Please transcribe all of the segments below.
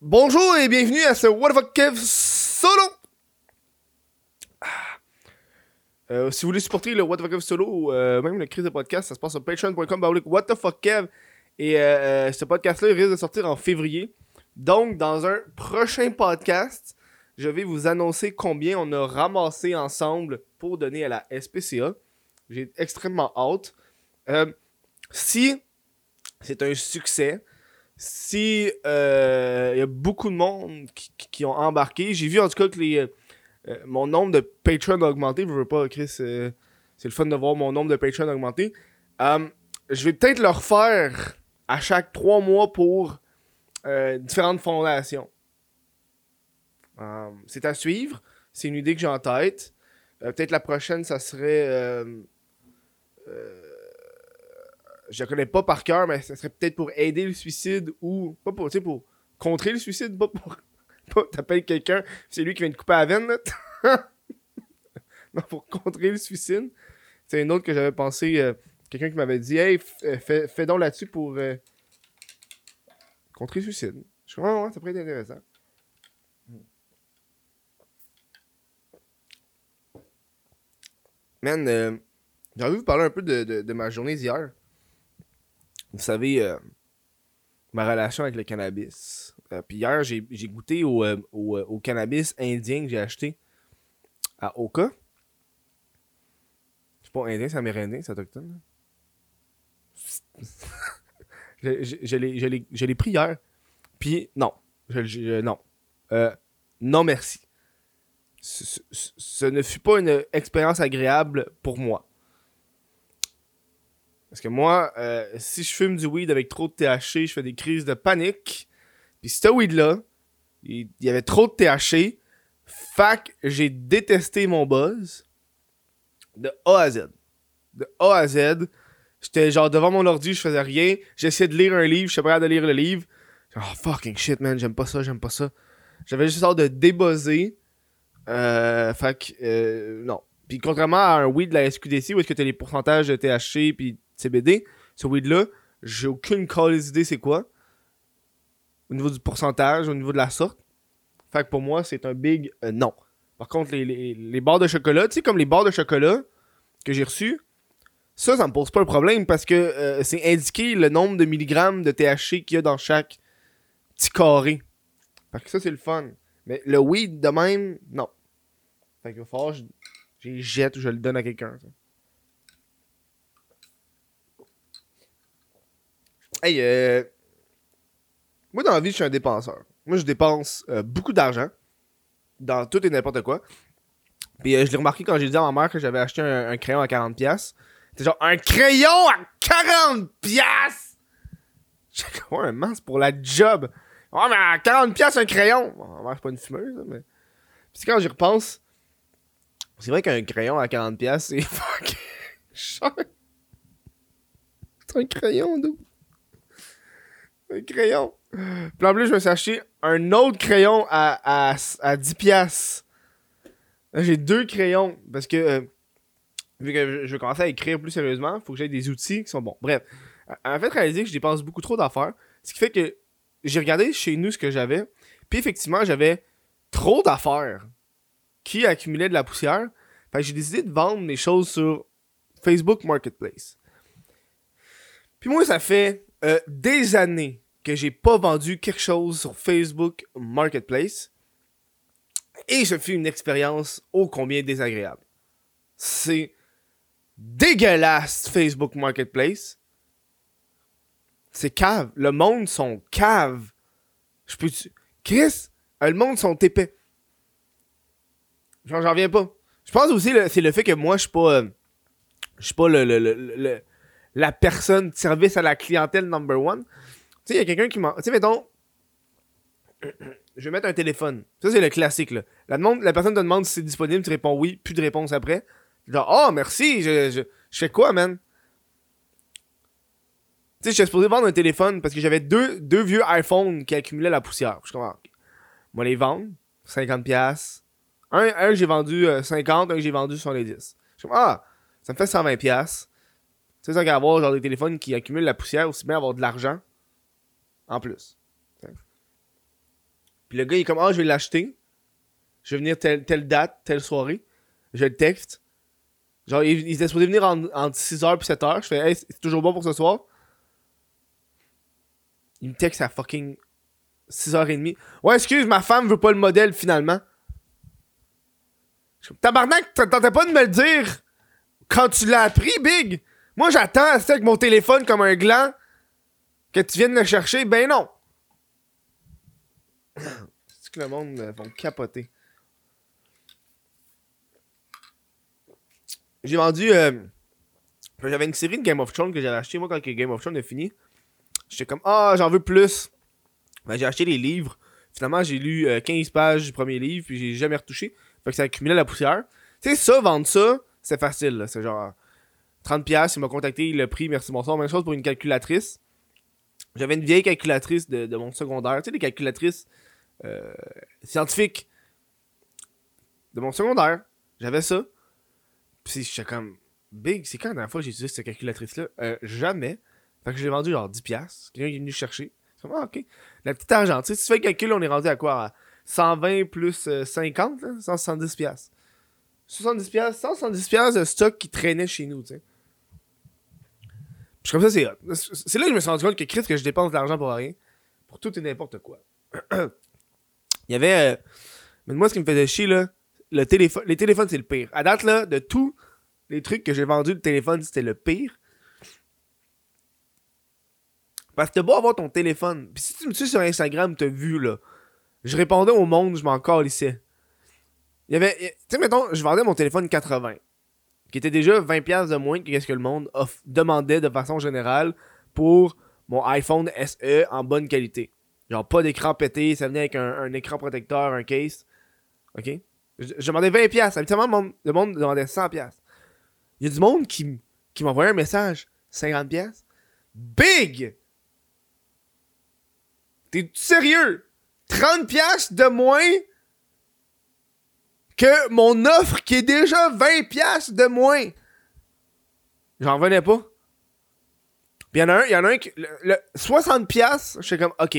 Bonjour et bienvenue à ce What the fuck Kev solo. Ah. Euh, si vous voulez supporter le What the fuck Kev solo ou euh, même le crise de podcast, ça se passe sur patreon.com What the fuck Kev. Et euh, ce podcast-là risque de sortir en février. Donc, dans un prochain podcast, je vais vous annoncer combien on a ramassé ensemble pour donner à la SPCA. J'ai extrêmement hâte. Si c'est un succès, si euh, il y a beaucoup de monde qui, qui- ont embarqué, j'ai vu en tout cas que les, euh, euh, mon nombre de patrons a augmenté. Je veux pas, Chris, euh, c'est le fun de voir mon nombre de patrons augmenter. Euh, je vais peut-être le refaire à chaque trois mois pour euh, différentes fondations. Euh, c'est à suivre. C'est une idée que j'ai en tête. Euh, peut-être la prochaine, ça serait. Je connais pas par cœur, mais ça serait peut-être pour aider le suicide ou. Pas pour, tu sais, pour contrer le suicide, pas pour. T'appelles quelqu'un, c'est lui qui vient de couper la veine, là. non, pour contrer le suicide. C'est une autre que j'avais pensé. euh, quelqu'un qui m'avait dit, hey, euh, fais, donc là-dessus pour. euh, contrer le suicide. Je ouais, ça pourrait être intéressant. Man, euh, j'ai envie de vous parler un peu de, de- de ma journée d'hier. Vous savez, euh, ma relation avec le cannabis. Euh, Puis hier, j'ai goûté au, euh, au, cannabis indien que j'ai acheté à Oka. C'est pas indien, c'est amérindien, c'est autochtone. là. je je- je l'ai- pris hier. Puis non. Non. Non, merci. Ce ne fut pas une expérience agréable pour moi. Parce que moi, euh, si je fume du weed avec trop de THC, je fais des crises de panique. Puis ce weed-là, il y avait trop de THC. Fac, j'ai détesté mon buzz. De A à Z. De A à Z. J'étais genre devant mon ordi, je faisais rien. J'essayais de lire un livre, je suis capable de lire le livre. Oh fucking shit, man, j'aime pas ça, j'aime pas ça. J'avais juste hâte de débuzzer. Euh, que, euh, non. Puis contrairement à un weed de la SQDC où est-ce que t'as les pourcentages de THC puis CBD, ce weed-là, j'ai aucune calice idée c'est quoi. Au niveau du pourcentage, au niveau de la sorte. Fait que pour moi, c'est un big euh, non. Par contre, les, les, barres de chocolat, tu sais, comme les barres de chocolat que j'ai reçues, ça, ça me pose pas un problème parce que euh, c'est indiqué le nombre de milligrammes de THC qu'il y a dans chaque petit carré. Fait que ça, c'est le fun. Mais le weed de même, non. Fait qu'il va falloir que je, je jette ou je le donne à quelqu'un. ça. Hey, euh... Moi, dans la vie, je suis un dépenseur. Moi, je dépense euh, beaucoup d'argent dans tout et n'importe quoi. Puis euh, je l'ai remarqué quand j'ai dit à ma mère que j'avais acheté un, un crayon à 40$. C'était genre un crayon à 40$! J'ai comme, man, c'est pour la job. Ouais, mais à 40$ un crayon! Bon, ma mère, c'est pas une fumeuse, mais. Puis quand j'y repense, c'est vrai qu'un crayon à 40$, c'est fucking. C'est un crayon, d'où? Un crayon. Puis en plus, je me suis acheté un autre crayon à, à, à 10$. Là, j'ai deux crayons parce que euh, vu que je- vais commencer à écrire plus sérieusement, faut que j'aie des outils qui sont bons. Bref, en fait, réaliser que je dépense beaucoup trop d'affaires, ce qui fait que j'ai regardé chez nous ce que j'avais, puis effectivement, j'avais trop d'affaires qui accumulaient de la poussière. Fait que j'ai décidé de vendre mes choses sur Facebook Marketplace. Puis moi, ça fait euh, des années que j'ai pas vendu quelque chose sur Facebook Marketplace. Et ce fut une expérience ô combien désagréable. C'est dégueulasse Facebook Marketplace. C'est cave. Le monde sont cave. Je peux Chris, euh, le monde sont épais. J'en reviens pas. Je pense aussi c'est le fait que moi je suis pas euh, je suis pas le, le- le- le- la personne service à la clientèle number one. Tu sais, il y a quelqu'un qui m'a. Tu sais, mettons. Je vais mettre un téléphone. Ça, c'est le classique, là. La, demande, la personne te demande si c'est disponible, tu réponds oui, plus de réponse après. Genre, oh, merci, je, je, je fais quoi, man? Tu sais, j'étais supposé vendre un téléphone parce que j'avais deux, deux vieux iPhones qui accumulaient la poussière. Je comprends. Moi, les vendre, 50$. Un, un j'ai vendu euh, 50, un que j'ai vendu 70. Je suis ah, ça me fait 120$. Tu sais, ça qu'avoir genre des téléphones qui accumulent la poussière, aussi bien avoir de l'argent en plus. Puis le gars, il est comme, ah, je vais l'acheter. Je vais venir telle, telle date, telle soirée. Je le texte. Genre, il, il était supposé venir en- entre 6h puis 7h. Je fais, hey, c'est toujours bon pour ce soir. Il me texte à fucking 6h30. Ouais, excuse, ma femme veut pas le modèle finalement. Je suis Tabarnak, tentais pas de me le dire quand tu l'as appris, Big? Moi, j'attends à avec mon téléphone comme un gland que tu viennes le chercher? Ben non. C'est que le monde euh, vont capoter. J'ai vendu. euh, J'avais une série de Game of Thrones que j'avais acheté moi quand Game of Thrones est fini. J'étais comme Ah, j'en veux plus. Ben, j'ai acheté les livres. Finalement, j'ai lu euh, 15 pages du premier livre, puis j'ai jamais retouché. Fait que ça accumulait la poussière. Tu sais, ça, vendre ça, c'est facile. C'est genre 30$, il m'a contacté, il a pris, merci bonsoir. Même chose pour une calculatrice. J'avais une vieille calculatrice de, mon secondaire. Tu sais, des calculatrices euh, scientifiques de mon secondaire. J'avais ça. Puis j'étais comme, Big, c'est quand la dernière fois que j'ai utilisé cette calculatrice-là? Euh, Jamais. Fait que je l'ai vendu genre 10$. Quelqu'un est venu chercher. C'est comme, ah, ok. La petite argent. Si tu fais le calcul, on est rendu à quoi? À 120 plus euh, 50, là, 170$. 70$, 170$ de stock qui traînait chez nous, tu sais. Comme ça, c'est. C'est là que je me suis rendu compte que Chris, que je dépense de l'argent pour rien. Pour tout et n'importe quoi. Il y avait. euh, Mais moi, ce qui me faisait chier, là, le téléphone. Les téléphones, c'est le pire. À date, là, de tous les trucs que j'ai vendus, le téléphone, c'était le pire. Parce que t'as beau avoir ton téléphone. Puis si tu me suis sur Instagram, t'as vu, là. Je répondais au monde, je m'en calissais. Il y avait. Tu sais, mettons, je vendais mon téléphone 80. Qui était déjà 20$ de moins que ce que le monde demandait de façon générale pour mon iPhone SE en bonne qualité. Genre pas d'écran pété, ça venait avec un, écran protecteur, un case. Ok? Je, demandais 20$. Habituellement, le monde, demandait 100$. Il y a du monde qui, qui m'envoyait un message 50$. Big! T'es sérieux? 30$ de moins que mon offre qui est déjà 20$ de moins. J'en revenais pas. Puis il y en a un, il a un qui. Le, le 60$, je suis comme, ok.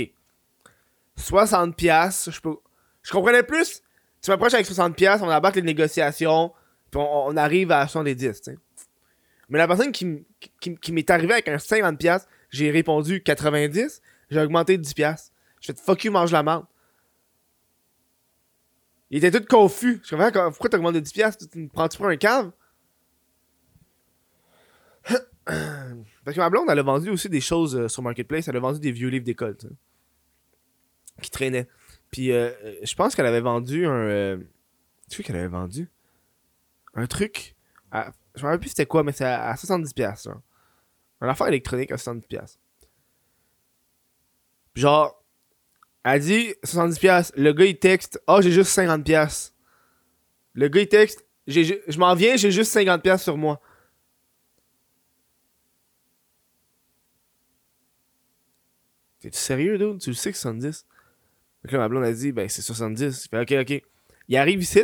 60$, je peux. Je comprenais plus. Tu m'approches avec 60$, on abatte les négociations, puis on, arrive à 70$, tu. Mais la personne qui, qui, qui m'est arrivée avec un 50$, j'ai répondu 90$, j'ai augmenté de 10$. Je fais fuck you, mange la menthe. Il était tout confus. Je comprends pourquoi t'as augmenté de 10$, tu me prends-tu pour un cave? Parce que ma blonde, elle a vendu aussi des choses euh, sur Marketplace. Elle a vendu des vieux livres d'école, tu qui traînaient. Puis euh, euh, je pense qu'elle avait vendu un. euh, Tu sais qu'elle avait vendu? Un truc. à- Je me rappelle plus c'était quoi, mais c'est à, à 70$. Genre. Un affaire électronique à 70$. Puis genre, elle dit 70$. Le gars il texte Ah, j'ai juste 50$. Le gars il texte Je m'en viens, j'ai juste 50$ sur moi. T'es-tu sérieux, dude? Tu le sais que c'est 70? Donc là, ma blonde a dit, ben c'est 70. Il fait, ok, ok. Il arrive ici.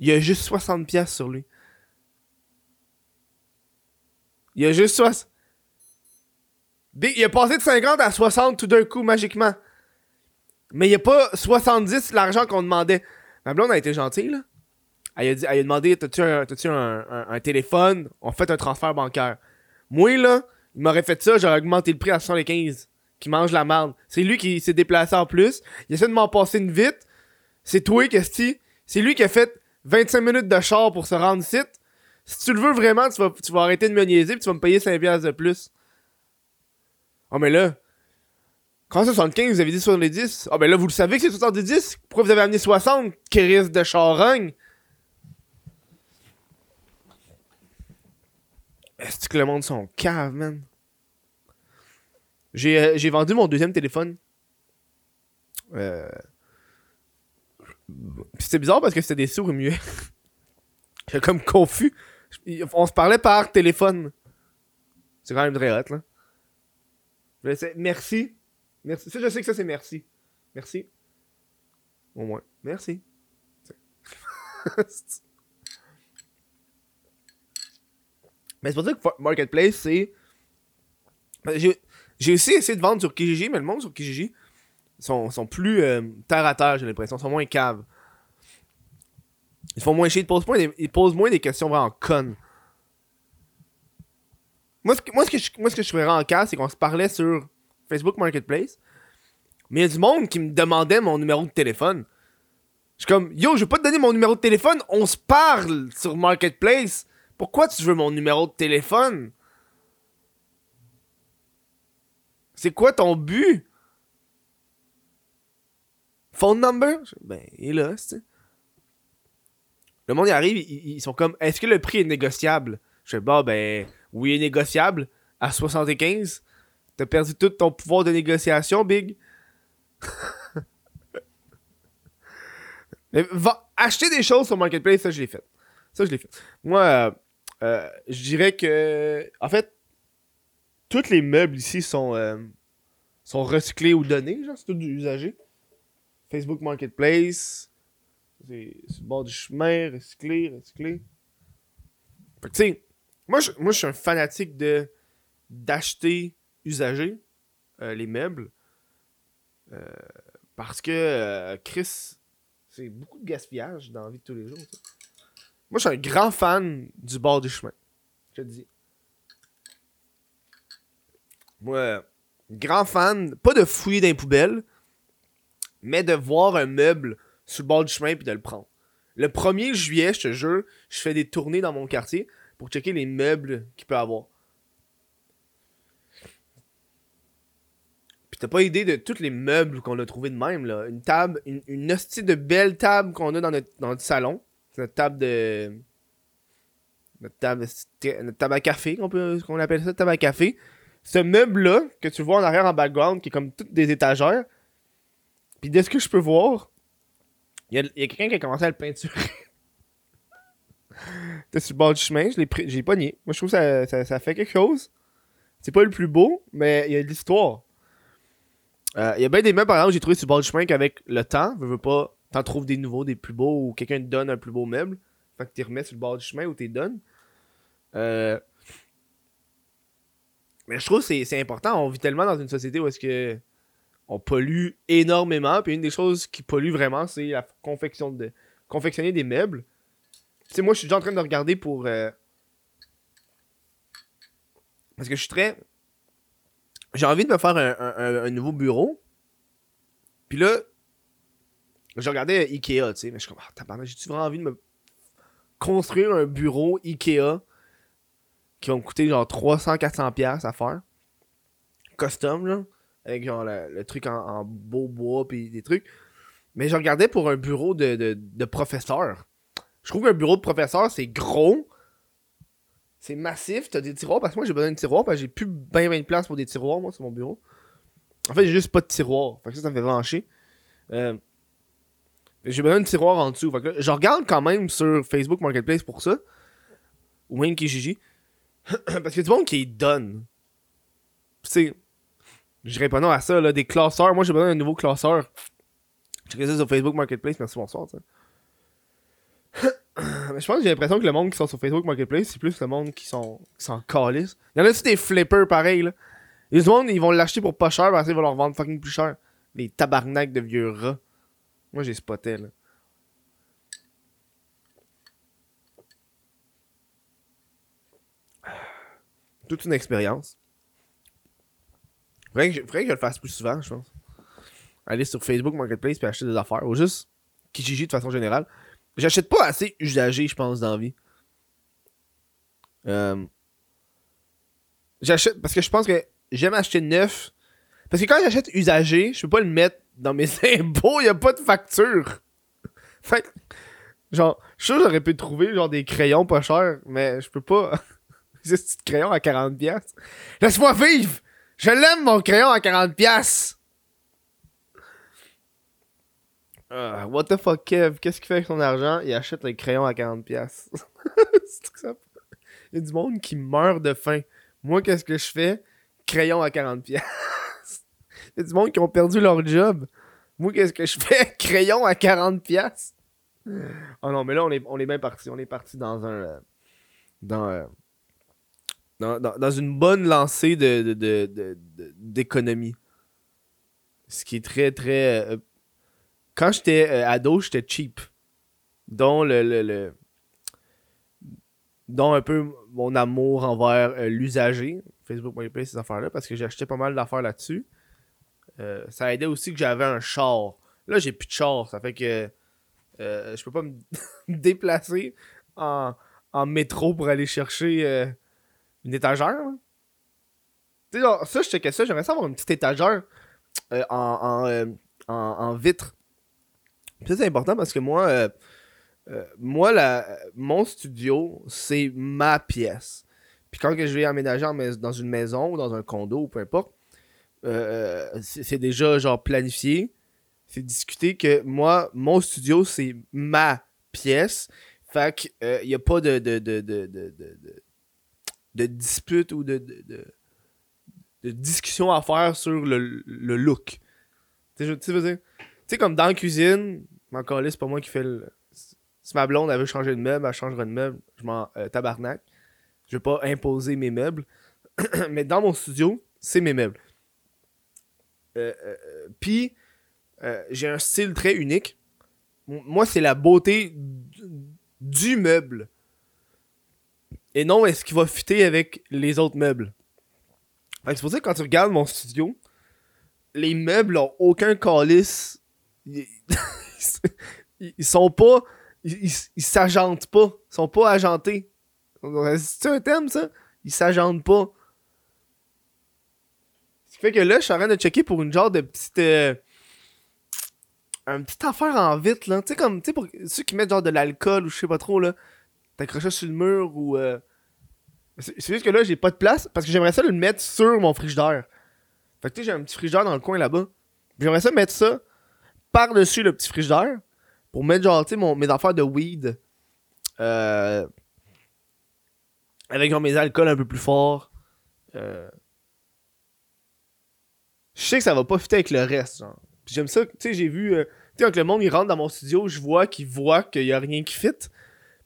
Il a juste 60 pièces sur lui. Il a juste 60. Il a passé de 50 à 60 tout d'un coup, magiquement. Mais il n'y a pas 70 l'argent qu'on demandait. Ma blonde a été gentille, là. Elle a, dit, elle a demandé T'as-tu un, un, un- un téléphone? On fait un transfert bancaire. Moi, là, il m'aurait fait ça, j'aurais augmenté le prix à 75. Qui mange la merde. C'est lui qui s'est déplacé en plus. Il essaie de m'en passer une vite. C'est toi, Kesti. C'est lui qui a fait 25 minutes de char pour se rendre ici. Si tu le veux vraiment, tu vas, tu vas arrêter de me niaiser puis tu vas me payer 5 piastres de plus. Oh, mais là. Quand c'est 75, vous avez dit 70. Ah, ben là, vous le savez que c'est 70. Pourquoi vous avez amené 60? Chris de charogne? Est-ce que le monde sont cave, man? J'ai euh, j'ai vendu mon deuxième téléphone. Euh... C'était bizarre parce que c'était des sourds muets. J'étais comme confus. On se parlait par téléphone. C'est quand même très hot, là. Merci. Merci. Ça, je sais que ça, c'est merci. Merci. Au moins. Merci. Mais c'est pour ça que Marketplace, c'est. J'ai j'ai aussi essayé de vendre sur Kijiji, mais le monde sur Kijiji, sont, sont plus euh, terre à terre, j'ai l'impression. Ils sont moins caves. Ils font moins chier. Ils posent, moins des, ils posent moins des questions vraiment connes. Moi, ce que, je, moi, ce en cas, c'est qu'on se parlait sur Facebook Marketplace. Mais il y a du monde qui me demandait mon numéro de téléphone. Je suis comme, yo, je vais pas te donner mon numéro de téléphone, on se parle sur Marketplace. Pourquoi tu veux mon numéro de téléphone? C'est quoi ton but? Phone number? Ben, il est là. Le monde y arrive, ils, ils sont comme, est-ce que le prix est négociable? Je fais, bah, ben, oui, il est négociable. À 75. T'as perdu tout ton pouvoir de négociation, Big. Mais va acheter des choses sur Marketplace, ça, je l'ai fait. Ça, je l'ai fait. Moi, euh, euh, je dirais que. En fait, tous les meubles ici sont, euh, sont recyclés ou donnés. Genre, c'est tout du. Facebook Marketplace. C'est le bord du chemin, recyclé, recyclé. Fait que, tu sais, moi, je, moi, je suis un fanatique de d'acheter usagé les meubles. parce que Chris, c'est beaucoup de gaspillage dans la vie de tous les jours. Moi, je suis un grand fan du bord du chemin. Je te dis. Moi, grand fan, pas de fouiller dans les poubelles, mais de voir un meuble sur le bord du chemin puis de le prendre. Le 1er juillet, je te jure, je fais des tournées dans mon quartier pour checker les meubles qu'il peut avoir. Puis t'as pas idée de tous les meubles qu'on a trouvé de même, là. Une table, une, une hostie de belle table qu'on a dans notre, dans notre salon. C'est notre table de. Notre table, notre table à café, qu'on appelle ça, table à café. Ce meuble-là, que tu vois en arrière en background, qui est comme toutes des étagères. Puis de ce que je peux voir, il y a, a quelqu'un qui a commencé à le peinturer. T'es sur le bord du chemin, je l'ai pris, j'ai pogné. Moi, je trouve que ça, ça, fait quelque chose. C'est pas le plus beau, mais il y a de l'histoire. Euh, il y a bien des meubles, par exemple, j'ai trouvé sur le bord du chemin qu'avec le temps, je veux pas, t'en trouves des nouveaux, des plus beaux, ou quelqu'un te donne un plus beau meuble. Fait que tu remets sur le bord du chemin ou tu donnes. Euh... Mais je trouve que c'est important. On vit tellement dans une société où est-ce que on pollue énormément. Puis une des choses qui pollue vraiment, c'est la confection de confectionner des meubles. Tu sais, moi, je suis déjà en train de regarder pour. Euh... Parce que je suis très. J'ai envie de me faire un, nouveau bureau. Puis là, j'ai regardé Ikea, tu sais, mais je suis comme, ah, j'ai-tu vraiment envie de me construire un bureau Ikea qui va me coûter genre 300-400$ à faire? Custom, là. Avec genre le, truc en, beau bois puis des trucs. Mais je regardais pour un bureau de, de, de professeur. Je trouve qu'un bureau de professeur, c'est gros. C'est massif. T'as des tiroirs. Parce que moi, j'ai besoin de tiroirs. Parce que j'ai plus bien, bien de place pour des tiroirs, moi, sur mon bureau. En fait, j'ai juste pas de tiroirs. Fait que ça, ça me fait vancher. Euh, j'ai besoin de tiroir en dessous. Fait que je regarde quand même sur Facebook Marketplace pour ça. Ou même Kijiji. Parce a du monde qui donne. Tu je réponds non à ça, là, des classeurs. Moi, j'ai besoin d'un nouveau classeur. J'ai ça sur Facebook Marketplace. Merci, bonsoir. Mais je pense que j'ai l'impression que le monde qui sont sur Facebook Marketplace, c'est plus le monde qui sont, sont calices. Il y en a aussi des flippers pareils, là? Les monde, ils vont l'acheter pour pas cher, parce qu'ils vont leur vendre fucking plus cher. Les tabarnaks de vieux rats. Moi, j'ai spoté, là. Toute une expérience. Faudrait que, faudrait que je le fasse plus souvent, je pense. Aller sur Facebook Marketplace puis acheter des affaires. Ou juste Kijiji de façon générale. J'achète pas assez usagé, je pense, dans vie. Euh, j'achète parce que je pense que j'aime acheter neuf. Parce que quand j'achète usagé, je peux pas le mettre dans mes impôts, il a pas de facture. fait genre, je suis sûr j'aurais pu trouver genre des crayons pas chers, mais je peux pas. Ces petits crayons à 40 pièces. Laisse-moi vivre. Je l'aime mon crayon à 40 pièces. what the fuck, Kev? Qu'est-ce qu'il fait avec son argent? Il achète les crayons à 40 pièces. Il y a du monde qui meurt de faim. Moi, qu'est-ce que je fais? Crayon à 40 pièces. Il y a du monde qui ont perdu leur job. Moi, qu'est-ce que je fais? Crayon à 40 pièces. Oh non, mais là, on est, on est bien parti. On est parti dans un... Euh, euh, dans, dans, dans, une bonne lancée de, d'économie. Ce qui est très, très. Quand j'étais ado, j'étais cheap. Dont le, le, le, dont un peu mon amour envers l'usager, Facebook Marketplace, ces affaires-là, parce que acheté pas mal d'affaires là-dessus. ça a aidé aussi que j'avais un char. Là, j'ai plus de char, ça fait que je peux pas me déplacer en, métro pour aller chercher une étagère. Tu sais, ça, je checkais ça. J'aimerais ça avoir une petite étagère euh, euh, en, vitre. C'est important parce que moi, euh, moi la, mon studio, c'est ma pièce. Puis quand je vais aménager dans une maison ou dans un condo ou peu importe, c'est déjà genre planifié. C'est discuté que moi, mon studio, c'est ma pièce. Fait qu'il n'y a pas de, de, de, de de dispute ou de, discussion à faire sur le, le look. Tu sais, comme dans la cuisine, encore là, c'est pas moi qui fais le. Si ma blonde avait changé de meuble, elle changerait de meuble, je m'en euh, tabarnak. Je vais pas imposer mes meubles. Mais dans mon studio, c'est mes meubles. Euh, euh, Puis, j'ai un style très unique. Moi, c'est la beauté du meuble et non est-ce qu'il va fitter avec les autres meubles? c'est pour ça que quand tu regardes mon studio, les meubles ont aucun calice. Ils, sont pas. Ils s'agentent pas. Ils sont pas agentés. C'est un thème ça? Ils s'agentent pas. Ce qui fait que là, je suis en train de checker pour une genre de petite. Euh, un petite affaire en vite là. Tu sais, comme. Tu sais, pour ceux qui mettent genre de l'alcool ou je sais pas trop là t'accroches sur le mur ou. Euh, c'est juste que là, j'ai pas de place parce que j'aimerais ça le mettre sur mon frigidaire. Fait que tu sais, j'ai un petit frigidaire dans le coin là-bas. J'aimerais ça mettre ça par-dessus le petit frigidaire pour mettre genre, tu mes affaires de weed. Euh, avec mes alcools un peu plus forts. Euh, je sais que ça va pas fitter avec le reste, j'aime ça, tu sais, j'ai vu. tu sais, quand le monde rentre dans mon studio, je vois qu'il voit qu'il y a rien qui fit.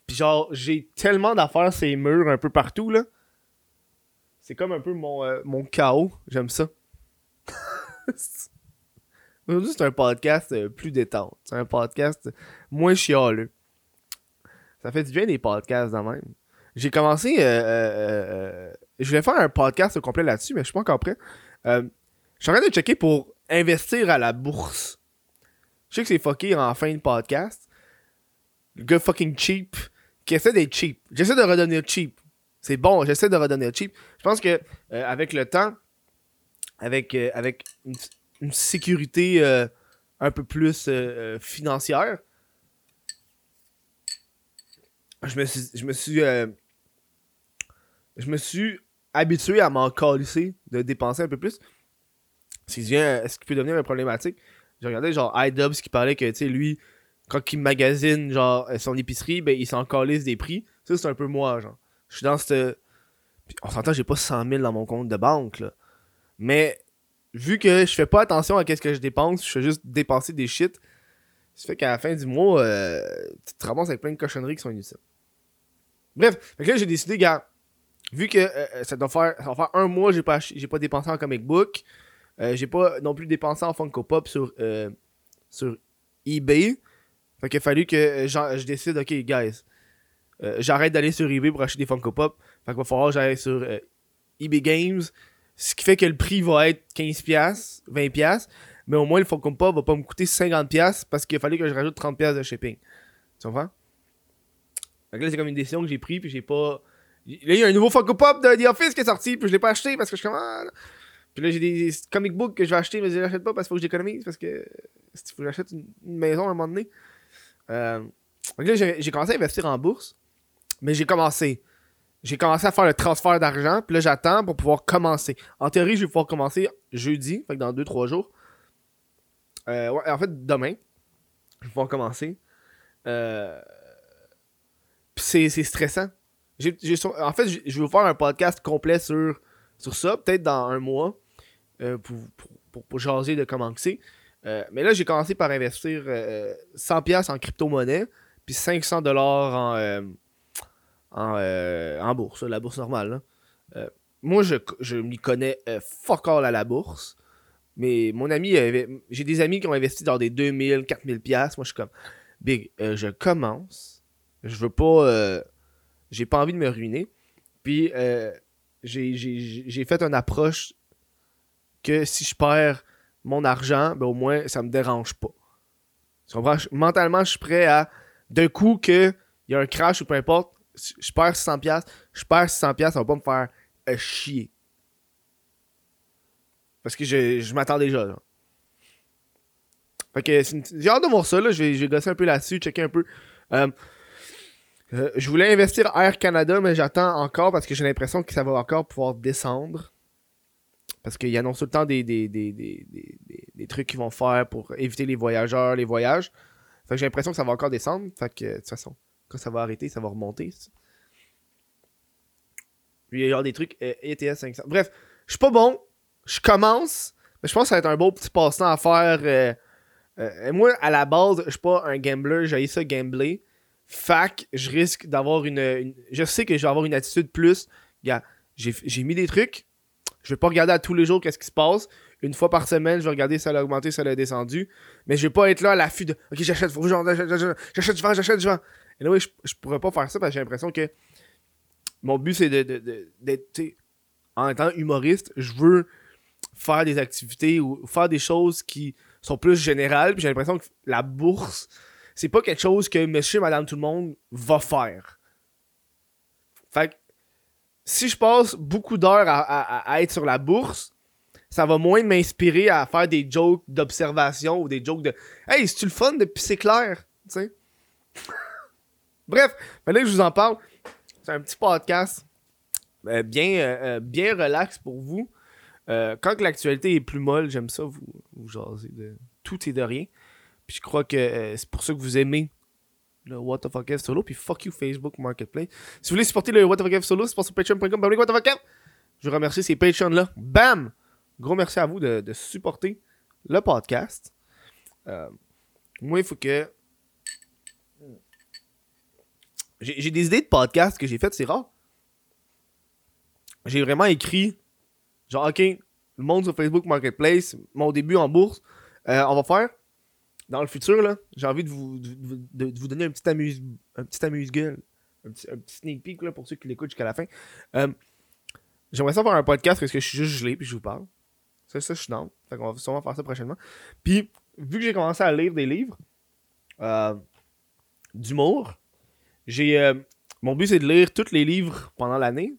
Pis genre, j'ai tellement d'affaires ces murs un peu partout, là. C'est comme un peu euh, mon chaos. J'aime ça. Aujourd'hui, c'est un podcast euh, plus détente. C'est un podcast moins chialeux. Ça fait du bien des podcasts de même. J'ai commencé. Euh, je voulais faire un podcast au complet là-dessus, mais je suis pas encore prêt. je suis en train de checker pour investir à la bourse. Je sais que c'est fucké en fin de podcast. Le gars fucking cheap qui essaie d'être cheap. J'essaie de redonner cheap. C'est bon, j'essaie de redonner cheap. Je pense que euh, avec le temps, avec, euh, avec une, sécurité euh, un peu plus financière, je me suis. Je me suis, je me suis habitué à m'en calisser de dépenser un peu plus. Ce qui peut devenir une problématique. J'ai regardé genre iDubbbz qui parlait que, tu sais, lui, quand il magasine genre son épicerie, ben il s'en calisse des prix. Ça c'est un peu moi genre. Je suis dans cette on s'entend, j'ai pas 100 000 dans mon compte de banque là. Mais vu que je fais pas attention à qu'est-ce que je dépense, je fais juste dépenser des shit. Ça fait qu'à la fin du mois, euh, tu te ramasses avec plein de cochonneries qui sont inutiles. Bref, là j'ai décidé, gars, vu que euh, ça doit faire ça va faire un mois j'ai pas j'ai pas dépensé en comic book, euh, j'ai pas non plus dépensé en Funko Pop sur sur eBay. Fait qu'il a fallu que euh, je décide, ok, guys, euh, j'arrête d'aller sur eBay pour acheter des Funko Pop. Fait qu'il va falloir que j'aille sur euh, eBay Games. Ce qui fait que le prix va être 15$, 20$. Mais au moins, le Funko Pop va pas me coûter 50$ parce qu'il a fallu que je rajoute 30$ de shipping. Tu comprends? Que là, c'est comme une décision que j'ai prise, puis j'ai pas. Là, il y a un nouveau Funko Pop de The Office qui est sorti, puis je l'ai pas acheté parce que je comme. Ah, puis là, j'ai des comic books que je vais acheter, mais je les achète pas parce qu'il faut que j'économise, parce que. Faut que j'achète une maison à un moment donné. Euh, donc là, j'ai commencé à investir en bourse, mais j'ai commencé. J'ai commencé à faire le transfert d'argent, puis là, j'attends pour pouvoir commencer. En théorie, je vais pouvoir commencer jeudi, fait que dans 2-3 jours. Euh, ouais, en fait, demain, je vais pouvoir commencer. Euh, c'est stressant. en fait, je vais faire un podcast complet sur, sur ça, peut-être dans un mois, euh, pour, pour, pour, jaser de comment c'est. Euh, mais là, j'ai commencé par investir 100$ euh, en crypto-monnaie, puis 500$ en, euh, en, bourse, la bourse normale. moi, je, je m'y connais fuck all à la bourse. Mais mon ami, j'ai des amis qui ont investi dans des 2000, 4000 pièces. Moi, je suis comme, Big, euh, je commence. Je veux pas. euh, j'ai pas envie de me ruiner. Puis, euh, j'ai- fait une approche que si je perds mon argent, ben au moins, ça me dérange pas. Mentalement, je suis prêt à, d'un coup, que il y a un crash ou peu importe, je perds 600$, piastres, je perds 600$, piastres, ça va pas me faire euh, chier. Parce que je, je m'attends déjà, là. Fait que j'ai hâte de voir ça, là. Je vais, je vais gosser un peu là-dessus, checker un peu. Euh, euh, je voulais investir Air Canada, mais j'attends encore parce que j'ai l'impression que ça va encore pouvoir descendre. Parce qu'ils annoncent tout le temps des, des, des, des- des trucs qu'ils vont faire pour éviter les voyageurs, les voyages. Fait que j'ai l'impression que ça va encore descendre. Fait que, de toute façon, quand ça va arrêter, ça va remonter. Il y a genre des trucs euh, ETS 500. Bref, je suis pas bon. Je commence. Mais je pense que ça va être un beau petit passe-temps à faire. euh, euh, moi, à la base, je suis pas un gambler. J'ai ça gambler. Fac, je risque d'avoir une, Je sais que je vais avoir une attitude plus. Gars, j'ai mis des trucs. Je vais pas regarder à tous les jours qu'est-ce qui se passe. Une fois par semaine, je vais regarder si ça a augmenté, si ça a descendu. Mais je vais pas être là à l'affût de Ok, j'achète, j'achète, j'achète, j'achète, je j'achète, je vends. Et là, oui, je, je pourrais pas faire ça parce que j'ai l'impression que mon but c'est de, de, de- d'être. En étant humoriste, je veux faire des activités ou faire des choses qui sont plus générales. Puis j'ai l'impression que la bourse, c'est pas quelque chose que monsieur, madame, tout le monde va faire. Fait que si je passe beaucoup d'heures à, à- à être sur la bourse, ça va moins m'inspirer à faire des jokes d'observation ou des jokes de Hey, c'est-tu le fun de pisser clair? Tu sais? Bref, fallait que je vous en parle. C'est un petit podcast euh, bien, euh, euh, bien relax pour vous. Quand l'actualité est plus molle, j'aime ça, vous, vous jaser de tout et de rien. Puis je crois que c'est pour ça que vous aimez le What the fuck solo. Puis fuck you Facebook Marketplace. Si vous voulez supporter le What the fuck solo, c'est sur patreon.com. Je veux remercier ces Patreons-là. Bam! Gros merci à vous de, supporter le podcast. Moi, il faut que. J'ai des idées de podcast que j'ai faites, c'est rare. J'ai vraiment écrit, genre, ok, le monde sur Facebook Marketplace, mon début en bourse, euh, on va faire. Dans le futur, là, j'ai envie de vous, de, vous donner un petit amuse un petit amuse-gueule. Un petit, sneak peek là, pour ceux qui l'écoutent jusqu'à la fin. Euh, J'aimerais ça faire un podcast parce que je suis juste gelé puis je vous parle. Ça, ça, je suis down. Fait qu'on va sûrement faire ça prochainement. Puis, vu que j'ai commencé à lire des livres euh, d'humour, j'ai. euh, mon but, c'est de lire tous les livres pendant l'année.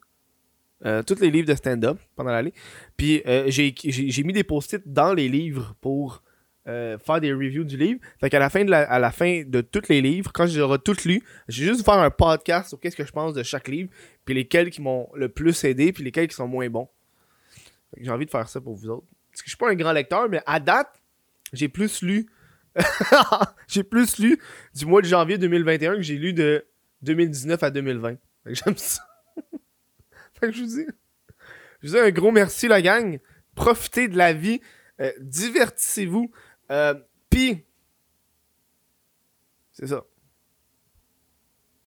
Euh, tous les livres de stand-up pendant l'année. Puis, euh, j'ai j'ai- j'ai mis des post-it dans les livres pour euh, faire des reviews du livre. Fait qu'à la fin de la, à la fin de tous les livres, quand j'aurai tout lu, je vais juste faire un podcast sur qu'est-ce que je pense de chaque livre, puis lesquels qui m'ont le plus aidé, puis lesquels qui sont moins bons. J'ai envie de faire ça pour vous autres. Parce que je suis pas un grand lecteur, mais à date, j'ai plus lu. j'ai plus lu du mois de janvier 2021 que j'ai lu de 2019 à 2020. Fait que j'aime ça. fait que je vous dis. Je vous dis un gros merci, la gang. Profitez de la vie. Euh, divertissez-vous. Euh, Puis. C'est ça.